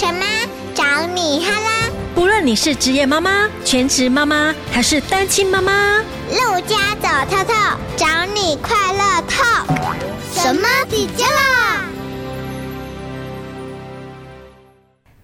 什么？找你哈啦！不论你是职业妈妈、全职妈妈还是单亲妈妈，陆家走透透，找你快乐透。什么底加啦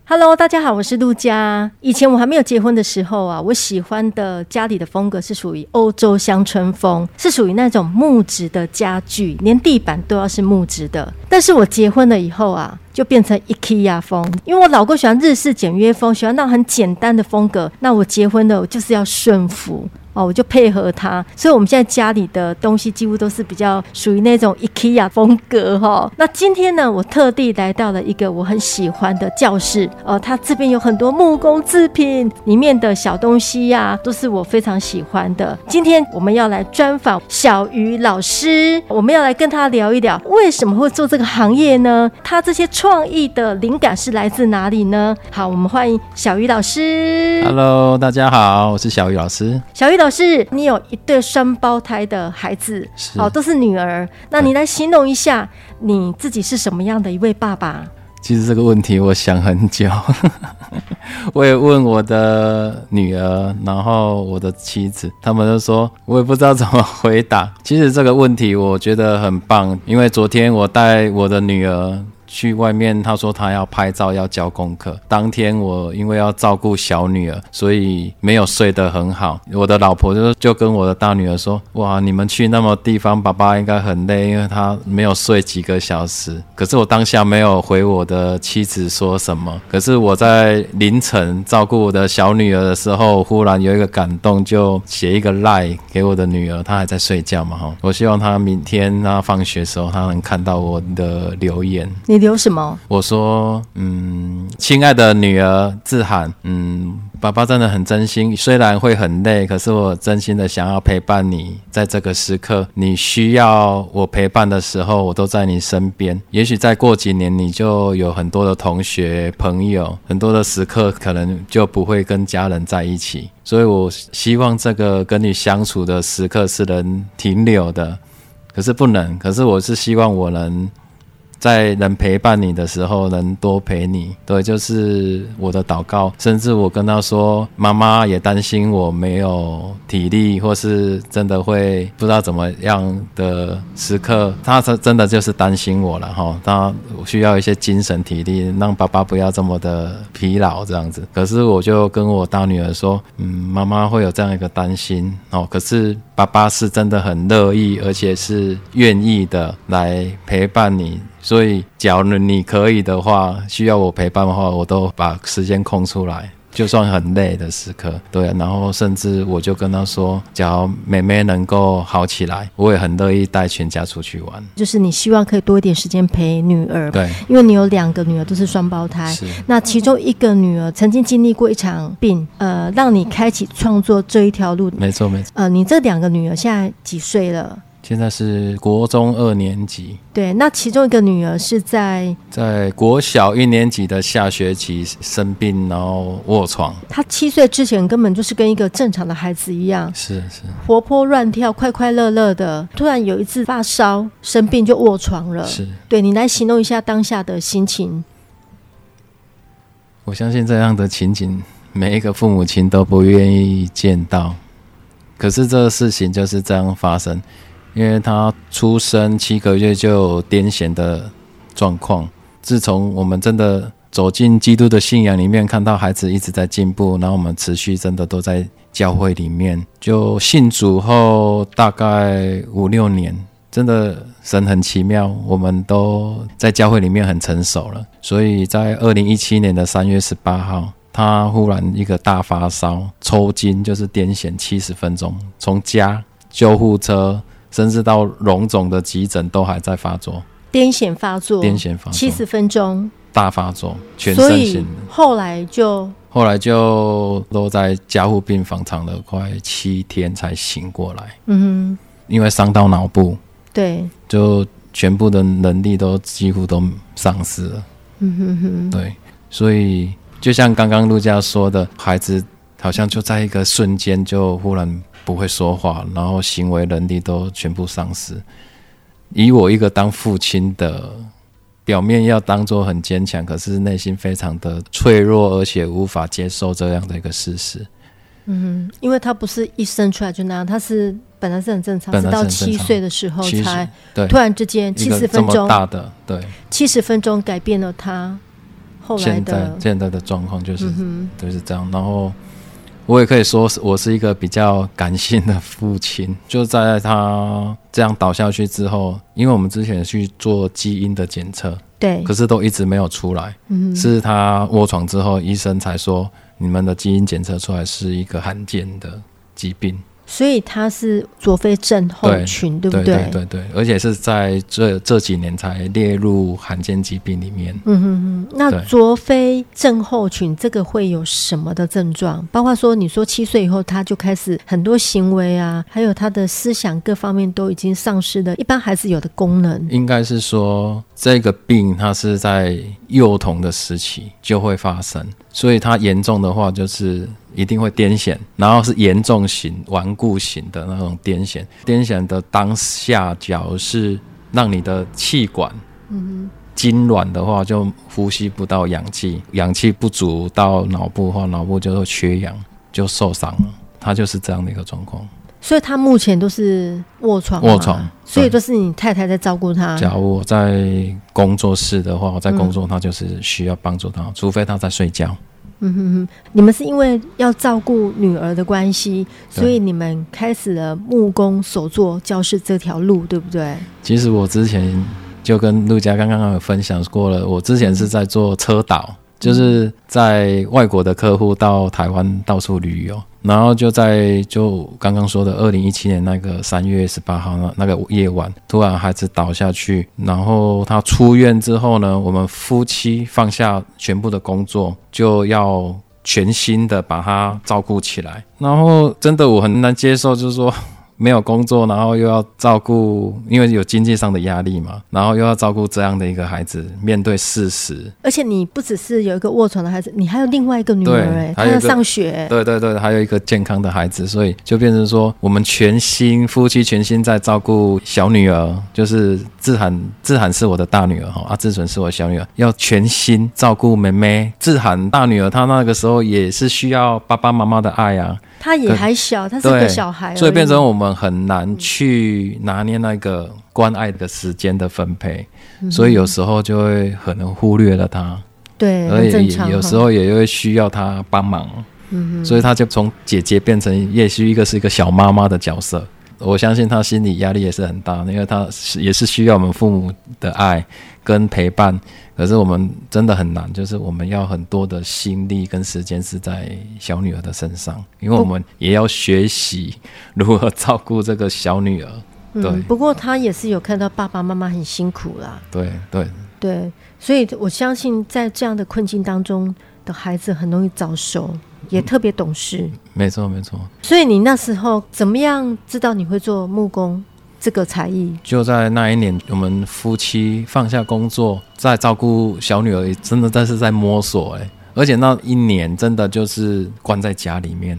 ？Hello，大家好，我是陆家。以前我还没有结婚的时候啊，我喜欢的家里的风格是属于欧洲乡村风，是属于那种木质的家具，连地板都要是木质的。但是我结婚了以后啊，就变成 IKEA 风，因为我老公喜欢日式简约风，喜欢那种很简单的风格。那我结婚了，我就是要顺服。哦，我就配合他，所以我们现在家里的东西几乎都是比较属于那种 IKEA 风格哈、哦。那今天呢，我特地来到了一个我很喜欢的教室哦，它这边有很多木工制品，里面的小东西呀、都是我非常喜欢的。今天我们要来专访小鱼老师，我们要来跟他聊一聊为什么会做这个行业呢？他这些创意的灵感是来自哪里呢？好，我们欢迎小鱼老师。Hello，大家好，我是小鱼老师。小鱼老师。你有一对双胞胎的孩子，哦，都是女儿。那你来形容一下你自己是什么样的一位爸爸？其实这个问题我想很久，我也问我的女儿，然后我的妻子，他们都说我也不知道怎么回答。其实这个问题我觉得很棒，因为昨天我带我的女儿。去外面，他说他要拍照，要交功课。当天我因为要照顾小女儿，所以没有睡得很好。我的老婆就就跟我的大女儿说：“哇，你们去那么地方，爸爸应该很累，因为他没有睡几个小时。”可是我当下没有回我的妻子说什么。可是我在凌晨照顾我的小女儿的时候，忽然有一个感动，就写一个赖给我的女儿，她还在睡觉嘛哈。我希望她明天她放学的时候，她能看到我的留言。你留什么？我说，嗯，亲爱的女儿志涵，嗯，爸爸真的很真心，虽然会很累，可是我真心的想要陪伴你，在这个时刻，你需要我陪伴的时候，我都在你身边。也许再过几年，你就有很多的同学朋友，很多的时刻可能就不会跟家人在一起，所以我希望这个跟你相处的时刻是能停留的，可是不能，可是我是希望我能。在能陪伴你的时候，能多陪你，对，就是我的祷告。甚至我跟他说，妈妈也担心我没有体力，或是真的会不知道怎么样的时刻，他是真的就是担心我了哈。他需要一些精神体力，让爸爸不要这么的疲劳这样子。可是我就跟我大女儿说，嗯，妈妈会有这样一个担心哦。可是爸爸是真的很乐意，而且是愿意的来陪伴你。所以，假如你可以的话，需要我陪伴的话，我都把时间空出来，就算很累的时刻，对。然后，甚至我就跟他说，只要妹妹能够好起来，我也很乐意带全家出去玩。就是你希望可以多一点时间陪女儿，对，因为你有两个女儿都是双胞胎，是。那其中一个女儿曾经经历过一场病，呃，让你开启创作这一条路。没错，没错。呃，你这两个女儿现在几岁了？现在是国中二年级，对，那其中一个女儿是在在国小一年级的下学期生病，然后卧床。她七岁之前根本就是跟一个正常的孩子一样，是是活泼乱跳、快快乐乐的。突然有一次发烧生病就卧床了，是。对，你来形容一下当下的心情。我相信这样的情景，每一个父母亲都不愿意见到。可是这个事情就是这样发生。因为他出生七个月就有癫痫的状况，自从我们真的走进基督的信仰里面，看到孩子一直在进步，然后我们持续真的都在教会里面，就信主后大概五六年，真的神很奇妙，我们都在教会里面很成熟了。所以在二零一七年的三月十八号，他忽然一个大发烧、抽筋，就是癫痫七十分钟，从家救护车。甚至到荣总的急诊都还在发作，癫痫发作，癫痫发作，七十分钟大发作，全身性的。后来就后来就都在加护病房躺了快七天才醒过来。嗯哼，因为伤到脑部，对，就全部的能力都几乎都丧失了。嗯哼哼，对，所以就像刚刚陆家说的，孩子好像就在一个瞬间就忽然。不会说话，然后行为能力都全部丧失。以我一个当父亲的表面要当做很坚强，可是内心非常的脆弱，而且无法接受这样的一个事实。嗯，因为他不是一生出来就那样，他是本来是很正常，直到七岁的时候才对突然之间七十分钟大的对七十分钟改变了他后来的现在现在的状况就是、嗯、就是这样，然后。我也可以说，我是一个比较感性的父亲。就在他这样倒下去之后，因为我们之前去做基因的检测，对，可是都一直没有出来。嗯，是他卧床之后，医生才说你们的基因检测出来是一个罕见的疾病。所以他是卓菲症候群，对，对不对？对对对，而且是在这这几年才列入罕见疾病里面。嗯哼哼，那卓菲症候群这个会有什么的症状？包括说，你说七岁以后他就开始很多行为啊，还有他的思想各方面都已经丧失了一般孩子有的功能。应该是说，这个病它是在幼童的时期就会发生，所以它严重的话就是。一定会癫痫，然后是严重型、顽固型的那种癫痫。癫痫的当下，假如是让你的气管嗯哼。痉挛的话，就呼吸不到氧气，氧气不足到脑部的话，脑部就会缺氧，就受伤了。他就是这样的一个状况。所以他目前都是卧床，卧床，所以都是你太太在照顾他。假如我在工作室的话，我在工作，他就是需要帮助他，嗯、除非他在睡觉。嗯哼哼，你们是因为要照顾女儿的关系，所以你们开始了木工手作教室这条路，对不对？其实我之前就跟陆家刚刚有分享过了，我之前是在做车导，就是在外国的客户到台湾到处旅游。然后就在就刚刚说的二零一七年那个三月十八号那那个夜晚，突然孩子倒下去，然后他出院之后呢，我们夫妻放下全部的工作，就要全心的把他照顾起来。然后真的我很难接受，就是说。没有工作，然后又要照顾，因为有经济上的压力嘛，然后又要照顾这样的一个孩子，面对事实。而且你不只是有一个卧床的孩子，你还有另外一个女儿哎，她要上学。对对对，还有一个健康的孩子，所以就变成说，我们全心夫妻全心在照顾小女儿，就是志涵，志涵是我的大女儿哈，啊，志纯是我小女儿，要全心照顾妹妹。志涵大女儿她那个时候也是需要爸爸妈妈的爱啊。他也还小，他是个小孩，所以变成我们很难去拿捏那个关爱的时间的分配，嗯、所以有时候就会可能忽略了他。对，而且有时候也会需要他帮忙。嗯，所以他就从姐姐变成也许一个是一个小妈妈的角色。我相信他心理压力也是很大，因为他也是需要我们父母的爱跟陪伴。可是我们真的很难，就是我们要很多的心力跟时间是在小女儿的身上，因为我们也要学习如何照顾这个小女儿。对，嗯，不过他也是有看到爸爸妈妈很辛苦啦。对对对，所以我相信在这样的困境当中的孩子很容易早熟。也特别懂事，嗯、没错没错。所以你那时候怎么样知道你会做木工这个才艺？就在那一年，我们夫妻放下工作，在照顾小女儿，真的但是在摸索哎，而且那一年真的就是关在家里面。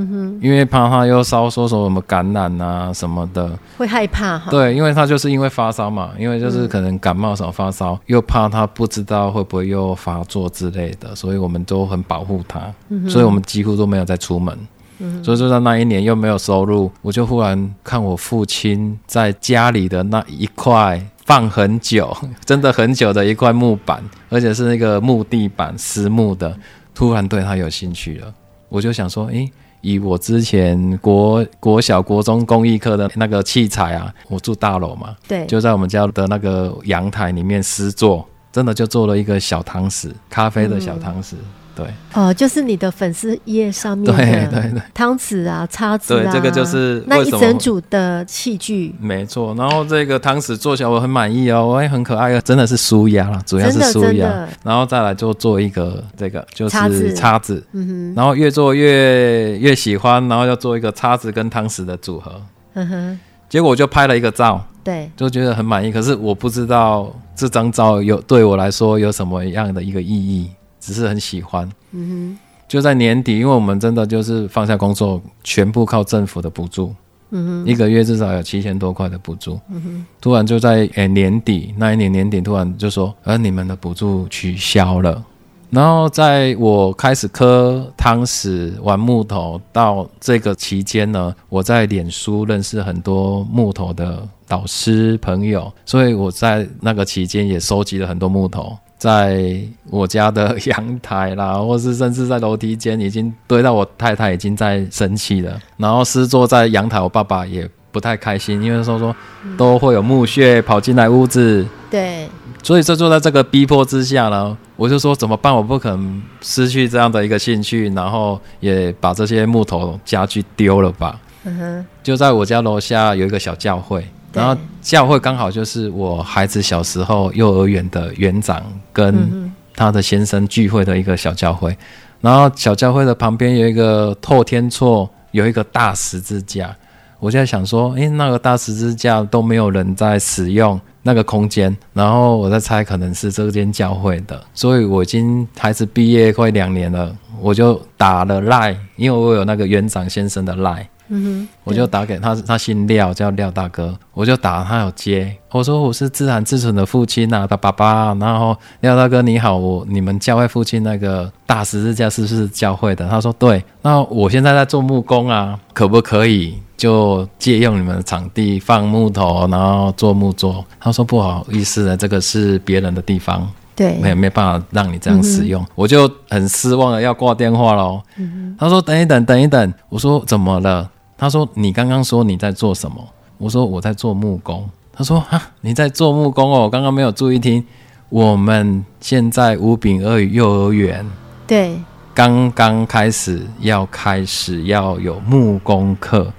嗯哼，因为怕他又烧说什么感染啊什么的，会害怕哈。对，因为他就是因为发烧嘛，因为就是可能感冒少发烧，嗯、又怕他不知道会不会又发作之类的，所以我们都很保护他，嗯、所以我们几乎都没有再出门。嗯，所以就在那一年又没有收入，我就忽然看我父亲在家里的那一块放很久，真的很久的一块木板，而且是那个木地板，实木的，突然对他有兴趣了，我就想说，诶、欸。以我之前国国小国中公益课的那个器材啊，我住大楼嘛，对，就在我们家的那个阳台里面施作，真的就做了一个小汤匙，咖啡的小汤匙。嗯对哦，就是你的粉丝页上面的汤匙啊、叉子啊，对，这个就是那一整组的器具。没错，然后这个汤匙做起来我很满意哦，我也很可爱，真的是舒压啦，主要是舒压。然后再来就做一个这个就是叉子，嗯哼，然后越做越越喜欢，然后要做一个叉子跟汤匙的组合，嗯哼，结果我就拍了一个照，对，就觉得很满意。可是我不知道这张照有对我来说有什么样的一个意义。只是很喜欢，嗯哼，就在年底，因为我们真的就是放下工作，全部靠政府的补助，嗯哼，一个月至少有七千多块的补助。嗯哼，突然就在诶、欸、年底那一年年底，突然就说，而你们的补助取消了。然后在我开始磕汤匙、玩木头到这个期间呢，我在脸书认识很多木头的导师朋友，所以我在那个期间也收集了很多木头，在我家的阳台啦，或是甚至在楼梯间，已经堆到我太太已经在生气了。然后师座在阳台，我爸爸也不太开心，因为说说都会有木屑跑进来屋子。对。所以，就坐在这个逼迫之下呢，我就说怎么办？我不可能失去这样的一个兴趣，然后也把这些木头家具丢了吧。嗯哼。就在我家楼下有一个小教会，然后教会刚好就是我孩子小时候幼儿园的园长跟他的先生聚会的一个小教会。然后小教会的旁边有一个透天厝，有一个大十字架。我就在想说，诶，那个大十字架都没有人在使用。那个空间，然后我在猜，可能是这间教会的，所以我已经孩子毕业快两年了，我就打了赖，因为我有那个园长先生的赖，嗯哼，我就打给他，他姓廖，叫廖大哥，我就打，他有接，我说我是自然自存的父亲啊，他爸爸，然后廖大哥你好，我你们教会附近那个大十字架是不是教会的？他说对，那我现在在做木工啊，可不可以？就借用你们的场地放木头，然后做木桌。他说不好意思的，这个是别人的地方，对，没没办法让你这样使用。嗯、我就很失望的要挂电话喽。嗯、他说等一等，等一等。我说怎么了？他说你刚刚说你在做什么？我说我在做木工。他说啊，你在做木工哦，我刚刚没有注意听。我们现在五饼鳄鱼幼儿园，对，刚刚开始要开始要有木工课。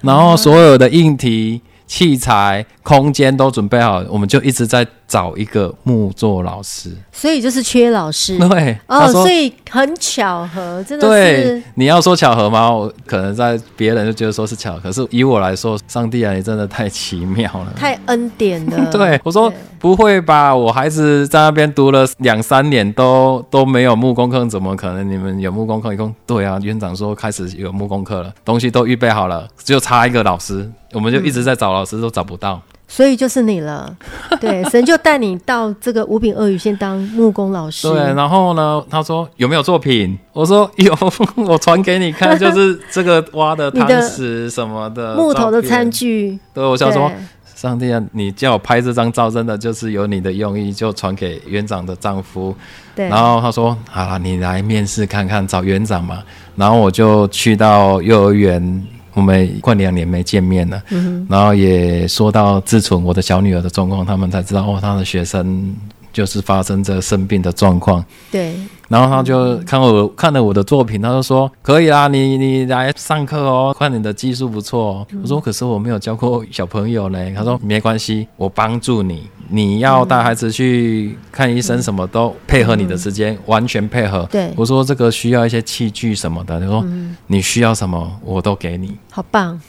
然后所有的硬体、器材、空间都准备好，我们就一直在找一个木作老师。所以就是缺老师。对，哦，所以很巧合，真的是。对，你要说巧合吗？我可能在别人就觉得说是巧合，可是以我来说，上帝啊，你真的太奇妙了，太恩典了。对，我说不会吧？我孩子在那边读了两三年都都没有木工课，怎么可能？你们有木工课？一共对啊，院长说开始有木工课了，东西都预备好了，只有差一个老师，我们就一直在找老师，都找不到。所以就是你了，对，神就带你到这个五饼鳄鱼先当木工老师。对，然后呢，他说有没有作品？我说有，我传给你看，就是这个挖的汤匙什么的，木头的餐具。对，我想说，上帝啊，你叫我拍这张照，真的就是有你的用意，就传给园长的丈夫。对，然后他说，好了，你来面试看看，找园长嘛。然后我就去到幼儿园。我们快两年没见面了，嗯、然后也说到自从我的小女儿的状况，他们才知道哦，她的学生就是发生这生病的状况。对。然后他就看我看了我的作品，他就说可以啦，你你来上课哦，看你的技术不错哦。我说可是我没有教过小朋友嘞。他说没关系，我帮助你。你要带孩子去看医生，什么都配合你的时间，完全配合。对，我说这个需要一些器具什么的，他说你需要什么我都给你。好棒，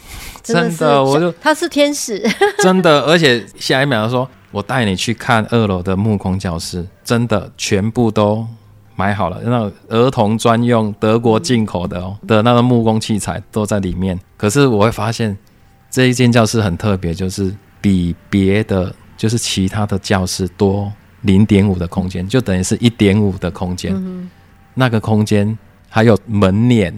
真的，我就他是天使，真的。而且下一秒他说我带你去看二楼的木工教室，真的全部都。买好了，那种儿童专用德国进口的哦的那个木工器材都在里面。可是我会发现这一间教室很特别，就是比别的就是其他的教室多零点五的空间，就等于是一点五的空间。嗯、那个空间还有门脸，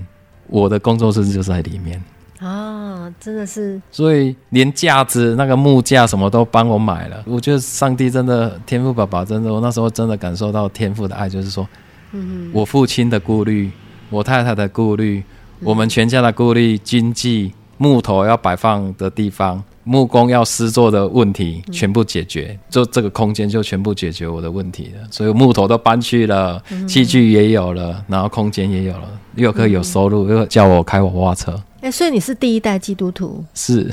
我的工作室就在里面啊，真的是。所以连架子那个木架什么都帮我买了。我觉得上帝真的天赋爸爸真的，我那时候真的感受到天赋的爱，就是说。嗯我父亲的顾虑，我太太的顾虑，我们全家的顾虑，经济、木头要摆放的地方、木工要施作的问题，全部解决，就这个空间就全部解决我的问题了。所以木头都搬去了，器具也有了，然后空间也有了，又可以有收入，又叫我开娃娃车。哎，所以你是第一代基督徒？是。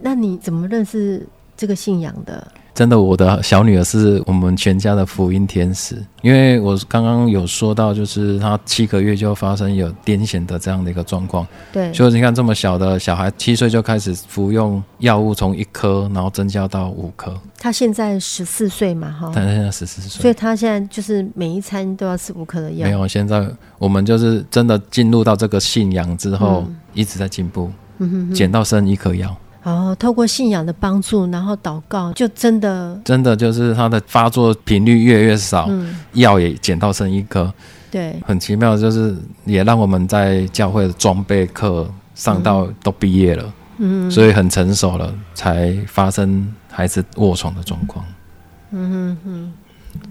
那你怎么认识这个信仰的？真的，我的小女儿是我们全家的福音天使。因为我刚刚有说到，就是她七个月就发生有癫痫的这样的一个状况。对，所以你看这么小的小孩，七岁就开始服用药物，从一颗然后增加到五颗。她现在十四岁嘛，哈。她现在十四岁，所以她现在就是每一餐都要吃五颗的药。没有，现在我们就是真的进入到这个信仰之后，嗯、一直在进步。捡到剩一颗药。哦，透过信仰的帮助，然后祷告，就真的真的就是他的发作频率越来越少，嗯、药也捡到剩一颗。对，很奇妙，就是也让我们在教会的装备课上到都毕业了，嗯，所以很成熟了，才发生孩子卧床的状况。嗯哼哼，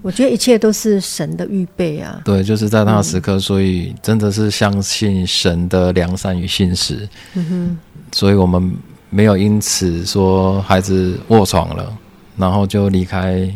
我觉得一切都是神的预备啊。对，就是在那个时刻，嗯、所以真的是相信神的良善与信实。嗯哼，所以我们。没有因此说孩子卧床了，然后就离开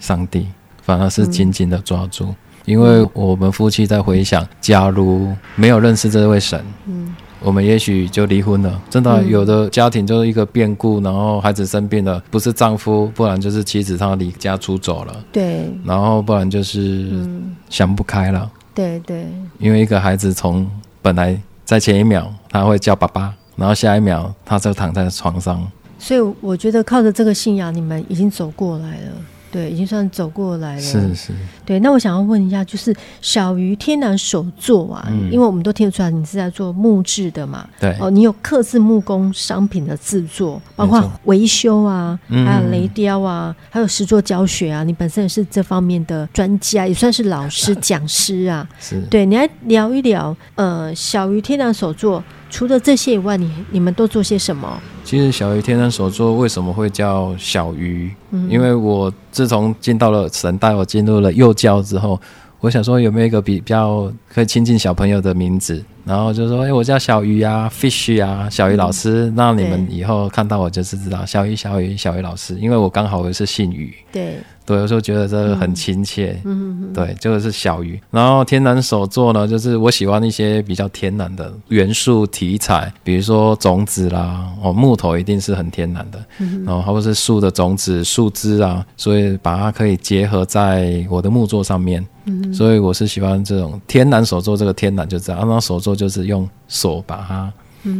上帝，反而是紧紧的抓住。嗯、因为我们夫妻在回想，假如没有认识这位神，嗯，我们也许就离婚了。真的，有的家庭就是一个变故，然后孩子生病了，不是丈夫，不然就是妻子她离家出走了，对，然后不然就是想不开了，对对，因为一个孩子从本来在前一秒他会叫爸爸。然后下一秒，他就躺在床上。所以我觉得靠着这个信仰，你们已经走过来了。对，已经算走过来了。是是。对，那我想要问一下，就是小鱼天然手作啊，嗯、因为我们都听得出来你是在做木质的嘛。对。哦，你有刻字木工商品的制作，包括维修啊，错还有雷雕啊，嗯、还有实作教学啊，你本身也是这方面的专家，也算是老师、讲师啊。是。对，你来聊一聊，呃，小鱼天然手作。除了这些以外，你你们都做些什么？其实小鱼天生所做为什么会叫小鱼？嗯，因为我自从进到了神带我进入了幼教之后，我想说有没有一个比较可以亲近小朋友的名字？然后就说，哎，我叫小鱼啊，Fish 啊，小鱼老师。那你们以后看到我就是知道小鱼，小鱼，小鱼老师，因为我刚好我是姓鱼。对。对，有时候觉得这个很亲切。嗯嗯对，这个是小鱼。然后天然手作呢，就是我喜欢一些比较天然的元素题材，比如说种子啦，哦，木头一定是很天然的。嗯。然后或者是树的种子、树枝啊，所以把它可以结合在我的木作上面。嗯。所以我是喜欢这种天然手作，这个天然就这样。然后手作就是用手把它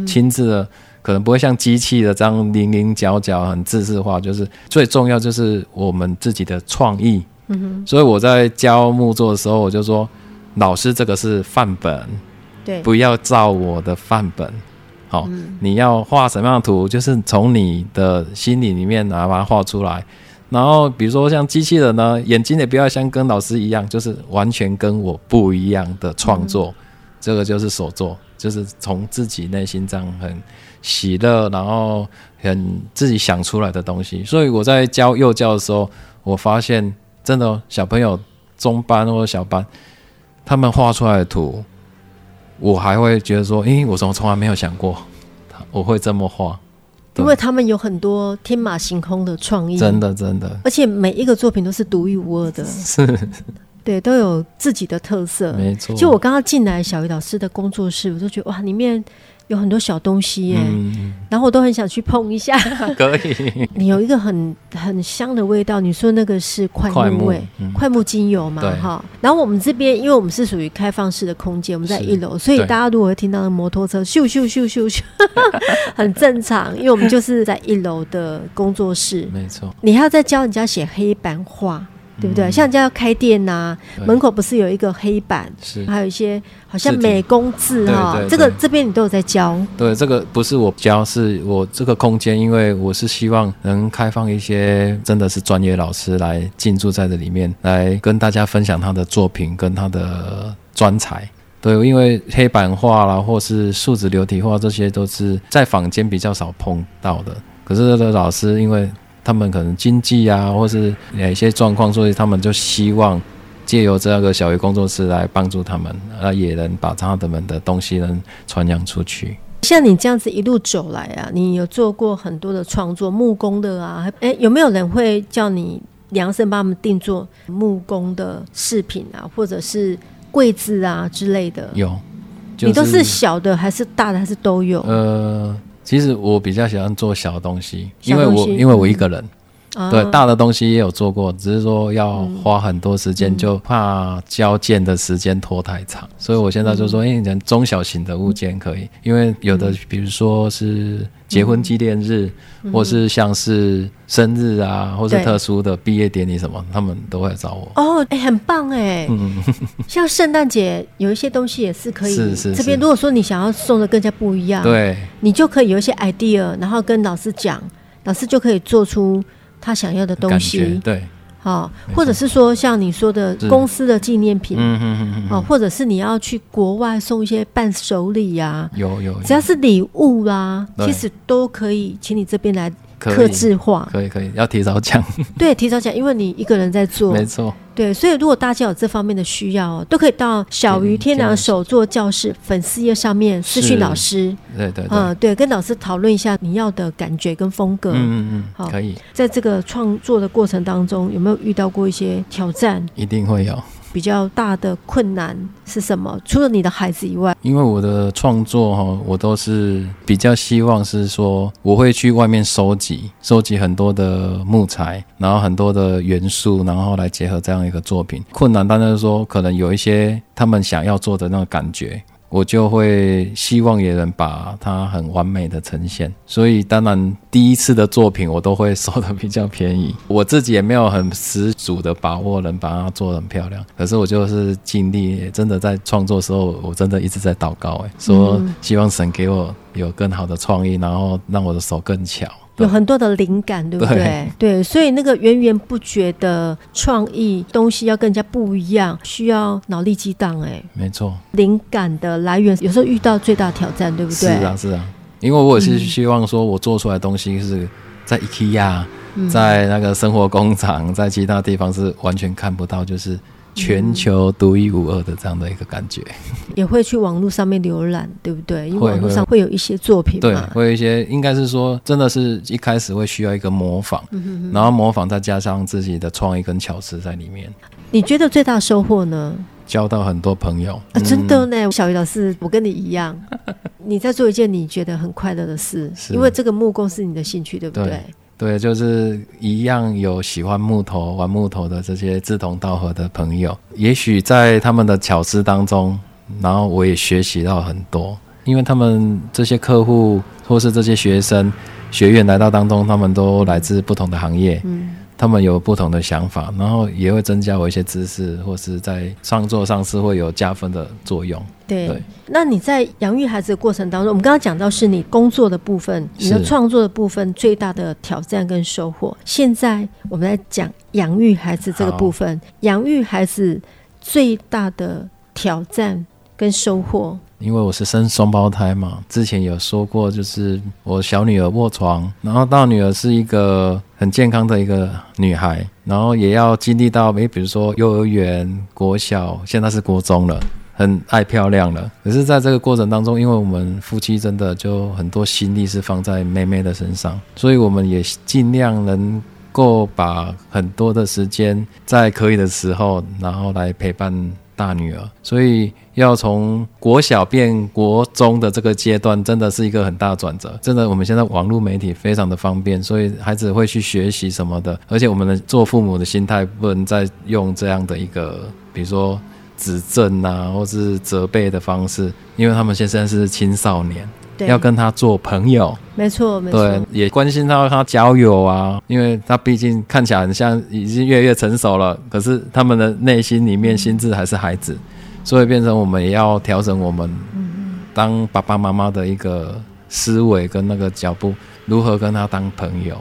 亲自的。可能不会像机器的这样零零角角很自制化，就是最重要就是我们自己的创意。嗯哼。所以我在教木作的时候，我就说，老师这个是范本，对，不要照我的范本。好，嗯、你要画什么样的图，就是从你的心里里面拿把它画出来。然后比如说像机器人呢，眼睛也不要像跟老师一样，就是完全跟我不一样的创作。嗯、这个就是手作，就是从自己内心这样很。喜乐，然后很自己想出来的东西，所以我在教幼教的时候，我发现真的小朋友中班或者小班，他们画出来的图，我还会觉得说，诶，我怎么从来没有想过，我会这么画，因为他们有很多天马行空的创意，真的真的，而且每一个作品都是独一无二的，是，对，都有自己的特色，没错。就我刚刚进来小鱼老师的工作室，我就觉得哇，里面。有很多小东西耶，嗯、然后我都很想去碰一下。可以，你有一个很很香的味道，你说那个是快木味，快木、嗯、精油嘛？哈。然后我们这边，因为我们是属于开放式的空间，我们在一楼，所以大家如果会听到那摩托车咻咻咻咻咻，很正常，因为我们就是在一楼的工作室。没错。你还要再教人家写黑板画。对不对？像人家要开店呐、啊，门口不是有一个黑板，是还有一些好像美工字哈，这个这边你都有在教。对，这个不是我教，是我这个空间，因为我是希望能开放一些真的是专业老师来进驻在这里面，来跟大家分享他的作品跟他的专才。对，因为黑板画啦，或是树脂流体画，这些都是在坊间比较少碰到的。可是这个老师因为。他们可能经济啊，或是哪一些状况，所以他们就希望借由这个小鱼工作室来帮助他们，啊，也能把他们的东西能传扬出去。像你这样子一路走来啊，你有做过很多的创作，木工的啊，诶，有没有人会叫你量身帮他们定做木工的饰品啊，或者是柜子啊之类的？有，就是、你都是小的还是大的还是都有？呃。其实我比较喜欢做小东西，因为我因为我一个人，嗯、对大的东西也有做过，只是说要花很多时间，嗯、就怕交件的时间拖太长，所以我现在就说，哎、嗯，人中小型的物件可以，因为有的比如说是结婚纪念日，嗯、或是像是生日啊，或是特殊的毕业典礼什么，他们都会找我。哦，哎、欸，很棒哎。嗯，像圣诞节有一些东西也是可以。是是是。这边如果说你想要送的更加不一样，对，你就可以有一些 idea，然后跟老师讲，老师就可以做出他想要的东西。对。好，或者是说像你说的公司的纪念品，嗯嗯嗯嗯，或者是你要去国外送一些伴手礼呀，有有，只要是礼物啦，其实都可以请你这边来。刻制化。可以可以，要提早讲。对，提早讲，因为你一个人在做，没错。对，所以如果大家有这方面的需要，都可以到小鱼天良手作教室粉丝页上面私讯老师。对对对，嗯，对，跟老师讨论一下你要的感觉跟风格。嗯嗯嗯，好，可以。在这个创作的过程当中，有没有遇到过一些挑战？一定会有。比较大的困难是什么？除了你的孩子以外，因为我的创作哈，我都是比较希望是说，我会去外面收集，收集很多的木材，然后很多的元素，然后来结合这样一个作品。困难当然是说，可能有一些他们想要做的那个感觉。我就会希望也能把它很完美的呈现，所以当然第一次的作品我都会收的比较便宜，我自己也没有很十足的把握能把它做得很漂亮，可是我就是尽力，真的在创作的时候，我真的一直在祷告，哎，说希望神给我有更好的创意，然后让我的手更巧。有很多的灵感，对不对？对，对，所以那个源源不绝的创意东西要更加不一样，需要脑力激荡。哎，没错，灵感的来源有时候遇到最大挑战，对不对？是啊，是啊，因为我也是希望说我做出来的东西是在 IKEA、嗯、在那个生活工厂，在其他地方是完全看不到，就是。全球独一无二的这样的一个感觉，也会去网络上面浏览，对不对？因为网络上会有一些作品，对，会有一些，应该是说，真的是一开始会需要一个模仿，嗯、哼哼然后模仿再加上自己的创意跟巧思在里面。你觉得最大收获呢？交到很多朋友，啊、真的呢。小鱼老师，我跟你一样，你在做一件你觉得很快乐的事，因为这个木工是你的兴趣，对不对？对对，就是一样有喜欢木头、玩木头的这些志同道合的朋友，也许在他们的巧思当中，然后我也学习到很多，因为他们这些客户或是这些学生学员来到当中，他们都来自不同的行业。嗯。他们有不同的想法，然后也会增加我一些知识，或是在创作上是会有加分的作用。对，对，那你在养育孩子的过程当中，我们刚刚讲到是你工作的部分，你的创作的部分最大的挑战跟收获。现在我们来讲养育孩子这个部分，养育孩子最大的挑战跟收获。因为我是生双胞胎嘛，之前有说过，就是我小女儿卧床，然后大女儿是一个很健康的一个女孩，然后也要经历到，诶，比如说幼儿园、国小，现在是国中了，很爱漂亮了。可是，在这个过程当中，因为我们夫妻真的就很多心力是放在妹妹的身上，所以我们也尽量能够把很多的时间在可以的时候，然后来陪伴。大女儿，所以要从国小变国中的这个阶段，真的是一个很大转折。真的，我们现在网络媒体非常的方便，所以孩子会去学习什么的。而且，我们的做父母的心态不能再用这样的一个，比如说指正啊，或是责备的方式，因为他们现在是青少年。对要跟他做朋友，没错，没错。对，也关心他他交友啊，因为他毕竟看起来很像已经越来越成熟了，可是他们的内心里面心智还是孩子，所以变成我们也要调整我们当爸爸妈妈的一个思维跟那个脚步，如何跟他当朋友。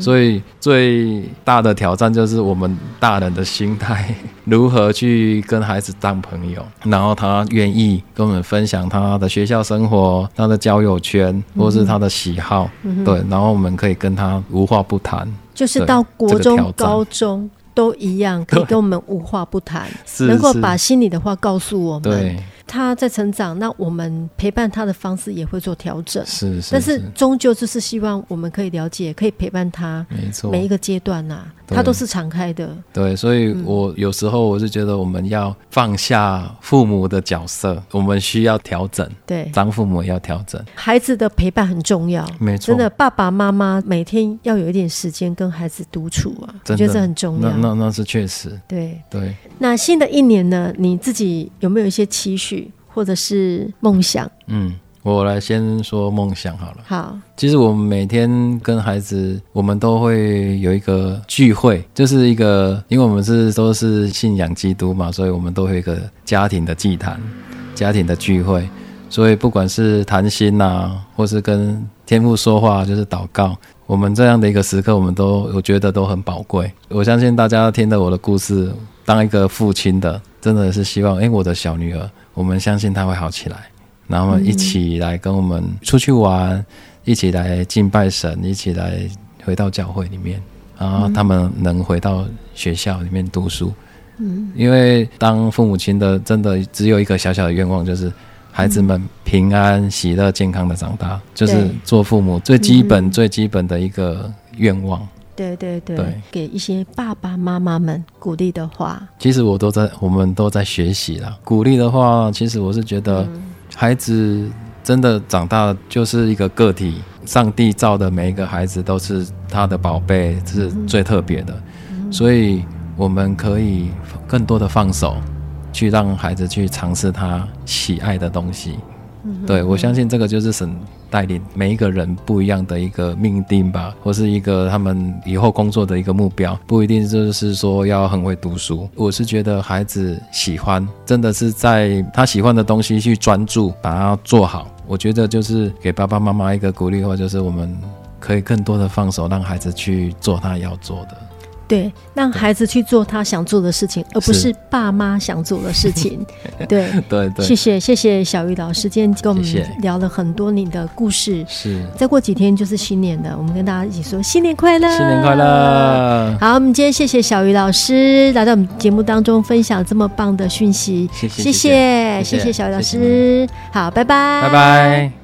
所以最大的挑战就是我们大人的心态，如何去跟孩子当朋友，然后他愿意跟我们分享他的学校生活、他的交友圈，或是他的喜好，对，然后我们可以跟他无话不谈，就是到国中、高中都一样，可以跟我们无话不谈，能够把心里的话告诉我们。对。他在成长，那我们陪伴他的方式也会做调整。是，是，是，但是终究就是希望我们可以了解，可以陪伴他。没错，每一个阶段呐、啊，他都是敞开的。对，所以我有时候我是觉得我们要放下父母的角色，我们需要调整。对，当父母要调整。孩子的陪伴很重要，没错。真的，爸爸妈妈每天要有一点时间跟孩子独处啊，我觉得这很重要。那那，那是确实。对对。那新的一年呢，你自己有没有一些期许？或者是梦想，嗯，我来先说梦想好了。好，其实我们每天跟孩子，我们都会有一个聚会，就是一个，因为我们是都是信仰基督嘛，所以我们都会有一个家庭的祭坛，家庭的聚会。所以不管是谈心呐、啊，或是跟天父说话，就是祷告，我们这样的一个时刻，我们都我觉得都很宝贵。我相信大家听了我的故事，当一个父亲的，真的是希望，哎，我的小女儿，我们相信他会好起来。然后一起来跟我们出去玩，嗯、一起来敬拜神，一起来回到教会里面，然后他们能回到学校里面读书。嗯，因为当父母亲的，真的只有一个小小的愿望，就是孩子们平安、喜乐、健康的长大，就是做父母最基本、最基本的一个愿望。对对对，对，给一些爸爸妈妈们鼓励的话。其实我都在，我们都在学习啦。鼓励的话，其实我是觉得。嗯孩子真的长大就是一个个体，上帝造的每一个孩子都是他的宝贝，是最特别的，所以我们可以更多的放手，去让孩子去尝试他喜爱的东西。对，我相信这个就是神带领每一个人不一样的一个命定吧，或是一个他们以后工作的一个目标，不一定就是说要很会读书。我是觉得孩子喜欢，真的是在他喜欢的东西去专注，把它做好。我觉得就是给爸爸妈妈一个鼓励或，就是我们可以更多的放手，让孩子去做他要做的。对，让孩子去做他想做的事情，而不是。爸妈想做的事情。对。对对，谢谢谢谢小鱼老师，今天跟我们聊了很多你的故事。是，再过几天就是新年了，我们跟大家一起说新年快乐，新年快乐。好，我们今天谢谢小鱼老师来到我们节目当中分享这么棒的讯息，谢谢谢谢。谢谢，小鱼老师，好，拜拜，拜拜。